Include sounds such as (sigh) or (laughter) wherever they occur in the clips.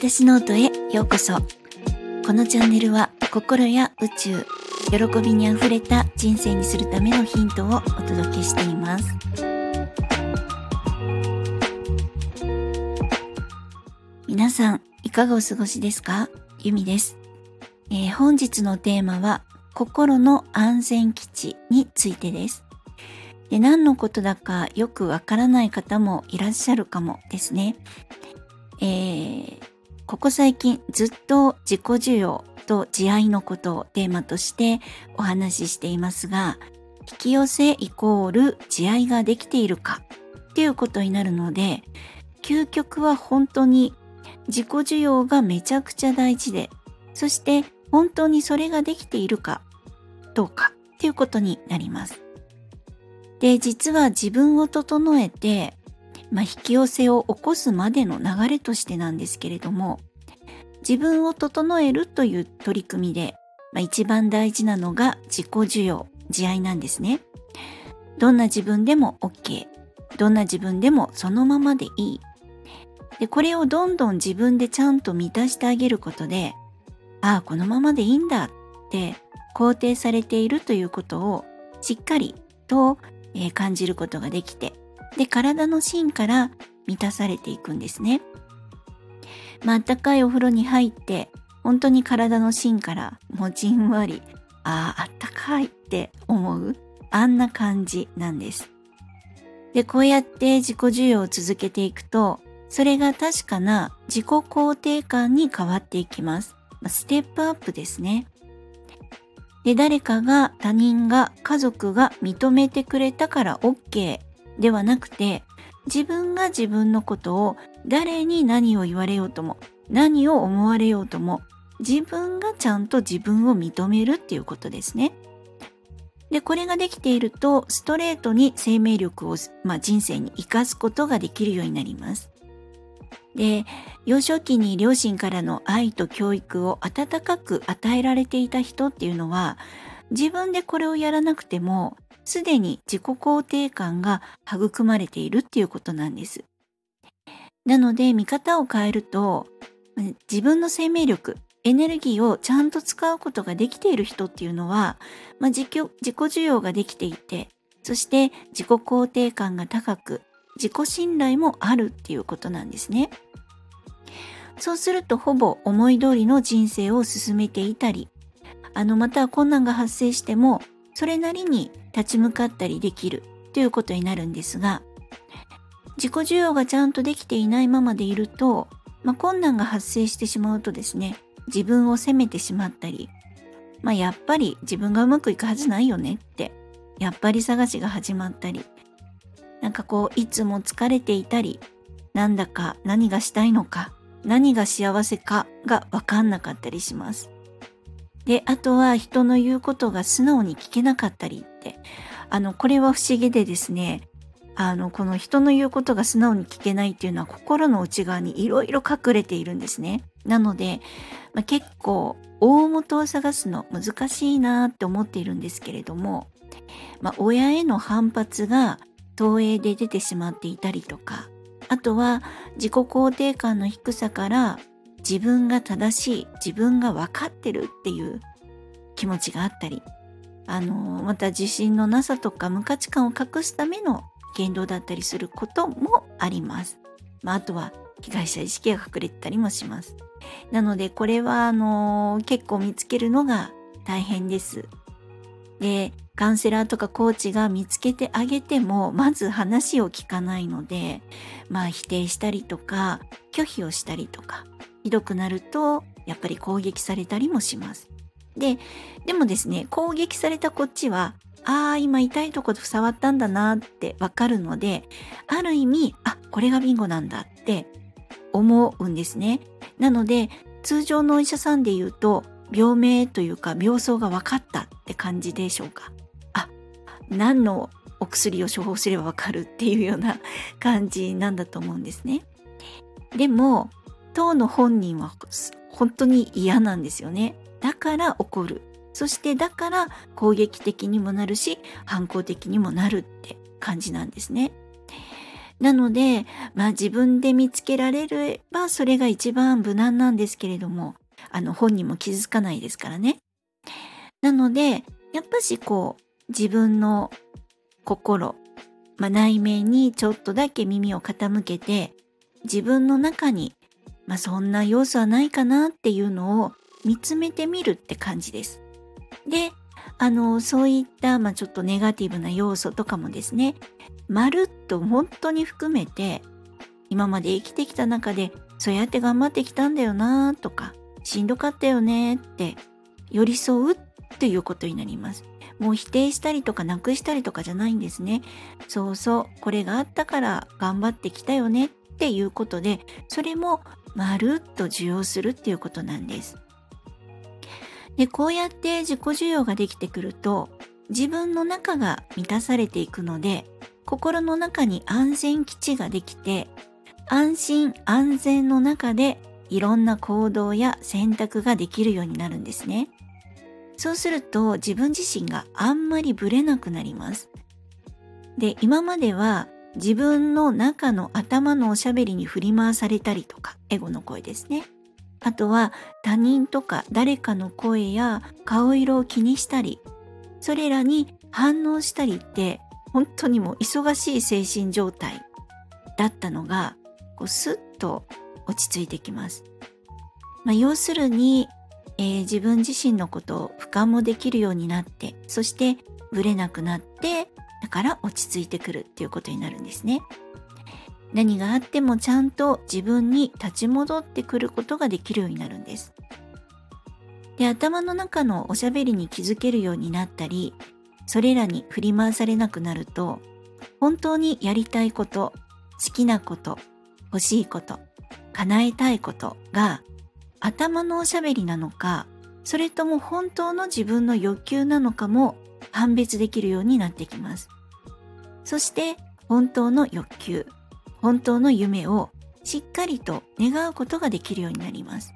私ノートへようこそ。このチャンネルは心や宇宙喜びにあふれた人生にするためのヒントをお届けしています。皆さんいかがお過ごしですか？ゆみです、えー、本日のテーマは心の安全基地についてです。で何のことだかよくわからない方もいらっしゃるかもですね。えー、ここ最近ずっと自己需要と慈愛のことをテーマとしてお話ししていますが、引き寄せイコール慈愛ができているかっていうことになるので、究極は本当に自己需要がめちゃくちゃ大事で、そして本当にそれができているかどうかっていうことになります。で、実は自分を整えて、まあ、引き寄せを起こすまでの流れとしてなんですけれども、自分を整えるという取り組みで、まあ、一番大事なのが自己需要、慈愛なんですね。どんな自分でも OK。どんな自分でもそのままでいい。で、これをどんどん自分でちゃんと満たしてあげることで、ああ、このままでいいんだって肯定されているということをしっかりと、感じることができて、で、体の芯から満たされていくんですね。まあ、あったかいお風呂に入って、本当に体の芯からもうじんわり、ああ、あったかいって思う、あんな感じなんです。で、こうやって自己需要を続けていくと、それが確かな自己肯定感に変わっていきます。ステップアップですね。で誰かが他人が家族が認めてくれたから OK ではなくて自分が自分のことを誰に何を言われようとも何を思われようとも自分がちゃんと自分を認めるっていうことですね。で、これができていると、ストレートに生命力を、まあ、人生に生かすことができるようになります。で、幼少期に両親からの愛と教育を温かく与えられていた人っていうのは、自分でこれをやらなくても、すでに自己肯定感が育まれているっていうことなんです。なので、見方を変えると、自分の生命力、エネルギーをちゃんと使うことができている人っていうのは、まあ、自己自己需要ができていて、そして自己肯定感が高く、自己信頼もあるっていうことなんですね。そうするとほぼ思い通りの人生を進めていたり、あのまた困難が発生してもそれなりに立ち向かったりできるということになるんですが、自己需要がちゃんとできていないままでいると、まあ、困難が発生してしまうとですね、自分を責めてしまったり、まあ、やっぱり自分がうまくいくはずないよねって、やっぱり探しが始まったり、なんかこう、いつも疲れていたり、なんだか何がしたいのか、何が幸せかがわかんなかったりします。で、あとは人の言うことが素直に聞けなかったりって、あの、これは不思議でですね、あの、この人の言うことが素直に聞けないっていうのは心の内側にいろいろ隠れているんですね。なので、まあ、結構大元を探すの難しいなって思っているんですけれども、まあ、親への反発が投影で出てしまっていたりとか、あとは自己肯定感の低さから自分が正しい自分が分かってるっていう気持ちがあったりあのまた自信のなさとか無価値観を隠すための言動だったりすることもあります。まあ、あとは被害者意識が隠れてたりもします。なのでこれはあの結構見つけるのが大変です。でカウンセラーとかコーチが見つけてあげてもまず話を聞かないのでまあ否定したりとか拒否をしたりとかひどくなるとやっぱり攻撃されたりもします。ででもですね攻撃されたこっちはああ今痛いとこで触ったんだなってわかるのである意味あこれがビンゴなんだって思うんですね。なので通常のお医者さんで言うと病名というか病巣が分かったって感じでしょうか。あ何のお薬を処方すればわかるっていうような感じなんだと思うんですね。でも当の本人は本当に嫌なんですよね。だから怒る。そしてだから攻撃的にもなるし反抗的にもなるって感じなんですね。なので、まあ自分で見つけられればそれが一番無難なんですけれども、あの本人も気づかないですからね。なので、やっぱしこう自分の心、まあ、内面にちょっとだけ耳を傾けて自分の中に、まあ、そんな要素はないかなっていうのを見つめてみるって感じです。で、あの、そういった、まあ、ちょっとネガティブな要素とかもですね、まるっと本当に含めて、今まで生きてきた中で、そうやって頑張ってきたんだよなとか、しんどかったよねって寄り添うっていうことになります。もう否定したりとかなくしたりとかじゃないんですね。そうそう、これがあったから頑張ってきたよねっていうことで、それもまるっと受容するっていうことなんです。で、こうやって自己需要ができてくると、自分の中が満たされていくので、心の中に安全基地ができて、安心安全の中でいろんな行動や選択ができるようになるんですね。そうすると自分自身があんまりブレなくなります。で、今までは自分の中の頭のおしゃべりに振り回されたりとか、エゴの声ですね。あとは他人とか誰かの声や顔色を気にしたり、それらに反応したりって本当にもう忙しい精神状態だったのが、こうスッと落ち着いてきます。まあ、要するに、えー、自分自身のことを俯瞰もできるようになって、そしてブレなくなって、だから落ち着いてくるっていうことになるんですね。何があってもちゃんと自分に立ち戻ってくることができるようになるんです。で、頭の中のおしゃべりに気づけるようになったり、それらに振り回されなくなると、本当にやりたいこと、好きなこと、欲しいこと、叶えたいことが頭のおしゃべりなのか、それとも本当の自分の欲求なのかも判別できるようになってきます。そして本当の欲求、本当の夢をしっかりと願うことができるようになります。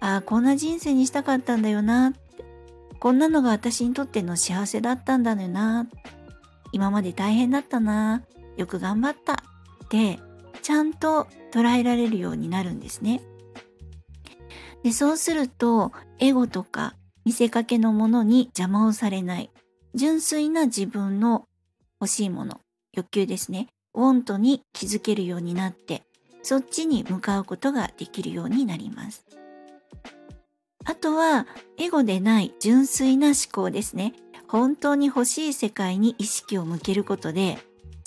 ああ、こんな人生にしたかったんだよな。こんなのが私にとっての幸せだったんだよな。今まで大変だったな。よく頑張った。ってちゃんと捉えられるようになるんですね。でそうするとエゴとか見せかけのものに邪魔をされない純粋な自分の欲しいもの欲求ですねウォントに気づけるようになってそっちに向かうことができるようになります。あとはエゴでない純粋な思考ですね。本当に欲しい世界に意識を向けることで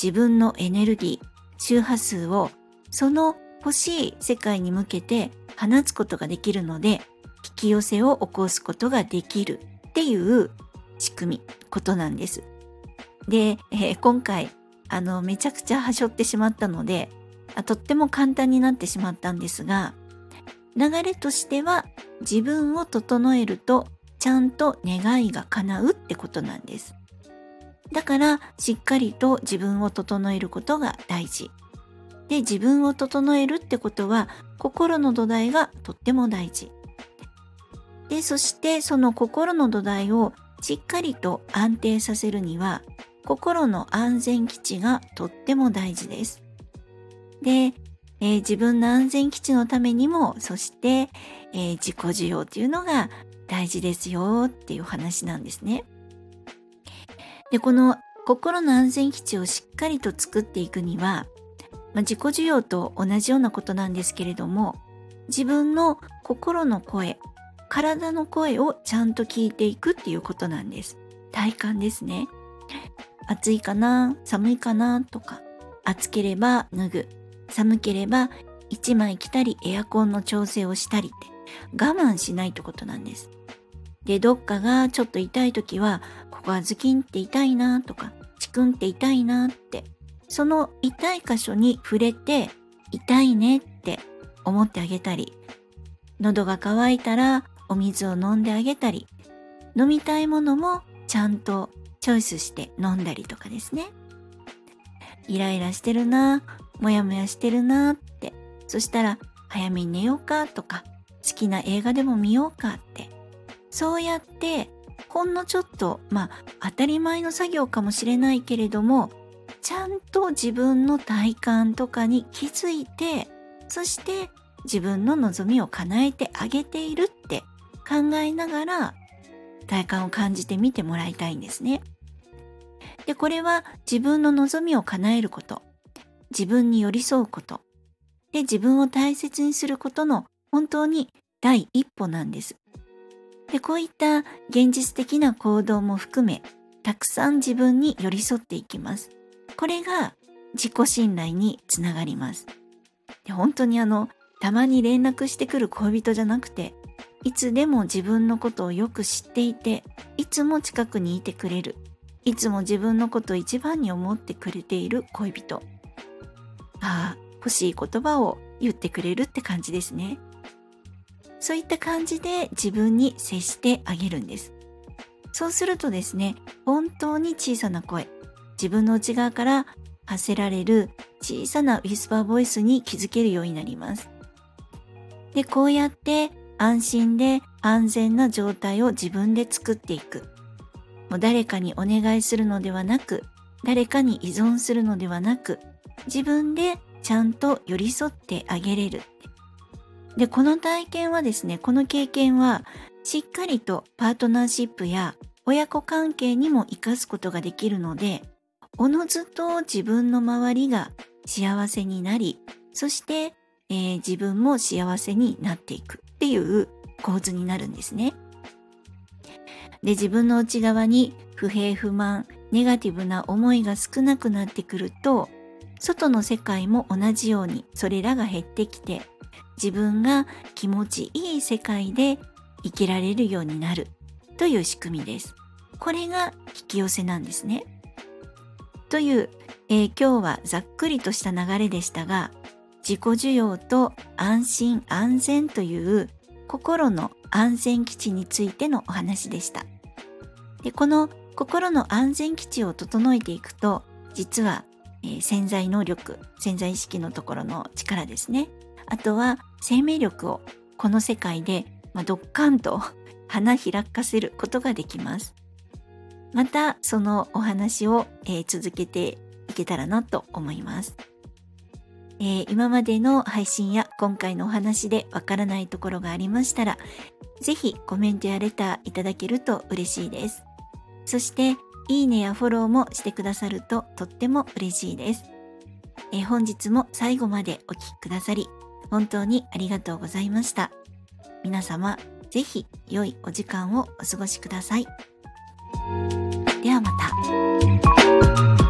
自分のエネルギー、周波数をその欲しい世界に向けて放つことができるので引き寄せを起こすことができるっていう仕組み、ことなんです。で、えー、今回あの、めちゃくちゃはしょってしまったので、あとっても簡単になってしまったんですが、流れとしては自分を整えるとちゃんと願いが叶うってことなんです。だからしっかりと自分を整えることが大事。で、自分を整えるってことは心の土台がとっても大事。で、そしてその心の土台をしっかりと安定させるには心の安全基地がとっても大事です。で、えー、自分の安全基地のためにも、そして、えー、自己需要というのが大事ですよっていう話なんですね。で、この心の安全基地をしっかりと作っていくには、まあ、自己需要と同じようなことなんですけれども、自分の心の声、体の声をちゃんと聞いていくっていうことなんです。体感ですね。暑いかな？寒いかな？とか、暑ければ脱ぐ、寒ければ1枚着たりエアコンの調整をしたりって。我慢しないってことなんです。で、どっかがちょっと痛い時は、ここはズキンって痛いなとか、チクンって痛いなって、その痛い箇所に触れて、痛いねって思ってあげたり、喉が渇いたらお水を飲んであげたり、飲みたいものもちゃんとチョイスして飲んだりとかですね。イライラしてるな、もやもやしてるなって、そしたら早めに寝ようかとか、好きな映画でも見ようかって、そうやってほんのちょっと、まあ当たり前の作業かもしれないけれども、ちゃんと自分の体感とかに気づいてそして自分の望みを叶えてあげているって考えながら体感を感じてみてもらいたいんですね。でこれは自分の望みを叶えること自分に寄り添うことで自分を大切にすることの本当に第一歩なんです。でこういった現実的な行動も含めたくさん自分に寄り添っていきます。これが自己信頼につながります。で本当にあのたまに連絡してくる恋人じゃなくていつでも自分のことをよく知っていていつも近くにいてくれる。いつも自分のことを一番に思ってくれている恋人。ああ欲しい言葉を言ってくれるって感じですね。そういった感じで自分に接してあげるんです。そうするとですね本当に小さな声自分の内側から発せられる小さなウィスパーボイスに気づけるようになります。でこうやって安心で安全な状態を自分で作っていく。もう誰かにお願いするのではなく誰かに依存するのではなく自分でちゃんと寄り添ってあげれる。でこの体験はですねこの経験はしっかりとパートナーシップや親子関係にも生かすことができるのでおのずと自分の周りが幸せになりそして、えー、自分も幸せになっていく。っていう構図になるんですね。で自分の内側に不平不満ネガティブな思いが少なくなってくると外の世界も同じようにそれらが減ってきて自分が気持ちいい世界で生きられるようになるという仕組みです。これが引き寄せなんですね。という、えー、今日はざっくりとした流れでしたが自己需要と安心安全という心の安全基地についてのお話でした。でこの心の安全基地を整えていくと実は、えー、潜在能力潜在意識のところの力ですね。あとは生命力をこの世界で、まあ、ドッカンと (laughs) 花開かせることができます。またそのお話を、えー、続けていけたらなと思います。えー、今までの配信や今回のお話でわからないところがありましたら、ぜひコメントやレターいただけると嬉しいです。そして、いいねやフォローもしてくださるととっても嬉しいです。えー、本日も最後までお聴きくださり、本当にありがとうございました。皆様、ぜひ良いお時間をお過ごしください。ではまた。